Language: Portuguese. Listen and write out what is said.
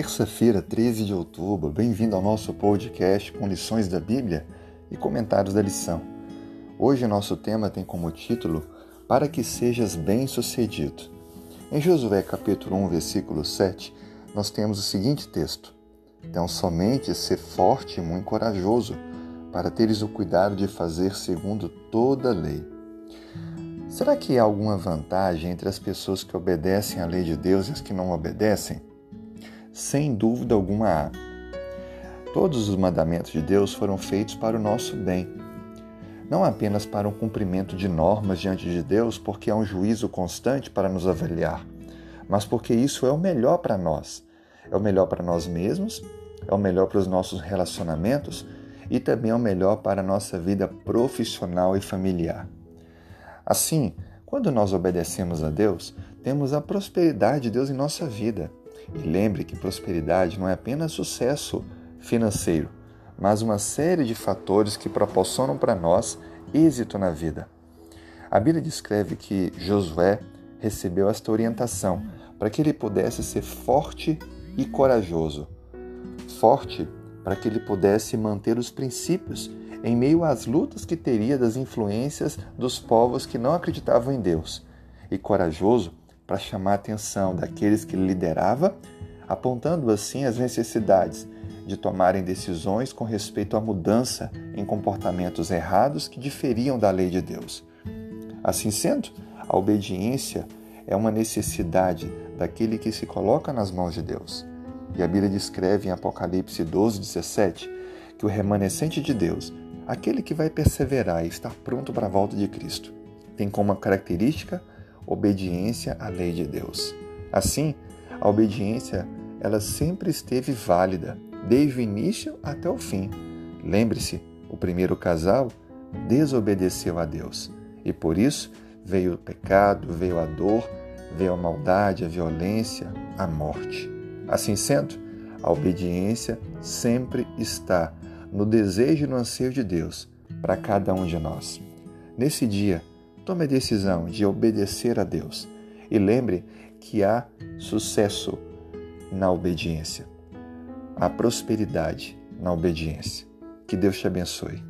Terça-feira, 13 de outubro, bem-vindo ao nosso podcast com lições da Bíblia e comentários da lição. Hoje nosso tema tem como título Para que sejas bem-sucedido. Em Josué capítulo 1, versículo 7, nós temos o seguinte texto: Então somente ser forte e muito corajoso, para teres o cuidado de fazer segundo toda a lei. Será que há alguma vantagem entre as pessoas que obedecem à lei de Deus e as que não obedecem? Sem dúvida alguma há. Todos os mandamentos de Deus foram feitos para o nosso bem. Não apenas para um cumprimento de normas diante de Deus, porque há um juízo constante para nos avaliar, mas porque isso é o melhor para nós. É o melhor para nós mesmos, é o melhor para os nossos relacionamentos e também é o melhor para a nossa vida profissional e familiar. Assim, quando nós obedecemos a Deus, temos a prosperidade de Deus em nossa vida. E lembre que prosperidade não é apenas sucesso financeiro, mas uma série de fatores que proporcionam para nós êxito na vida. A Bíblia descreve que Josué recebeu esta orientação para que ele pudesse ser forte e corajoso. Forte para que ele pudesse manter os princípios em meio às lutas que teria das influências dos povos que não acreditavam em Deus, e corajoso para chamar a atenção daqueles que liderava, apontando assim as necessidades de tomarem decisões com respeito à mudança em comportamentos errados que diferiam da lei de Deus. Assim sendo, a obediência é uma necessidade daquele que se coloca nas mãos de Deus. E a Bíblia descreve em Apocalipse 12, 17 que o remanescente de Deus, aquele que vai perseverar e estar pronto para a volta de Cristo, tem como característica obediência à lei de Deus. Assim, a obediência ela sempre esteve válida, desde o início até o fim. Lembre-se, o primeiro casal desobedeceu a Deus e por isso veio o pecado, veio a dor, veio a maldade, a violência, a morte. Assim sendo, a obediência sempre está no desejo e no anseio de Deus para cada um de nós. Nesse dia, Tome a decisão de obedecer a Deus e lembre que há sucesso na obediência, há prosperidade na obediência. Que Deus te abençoe.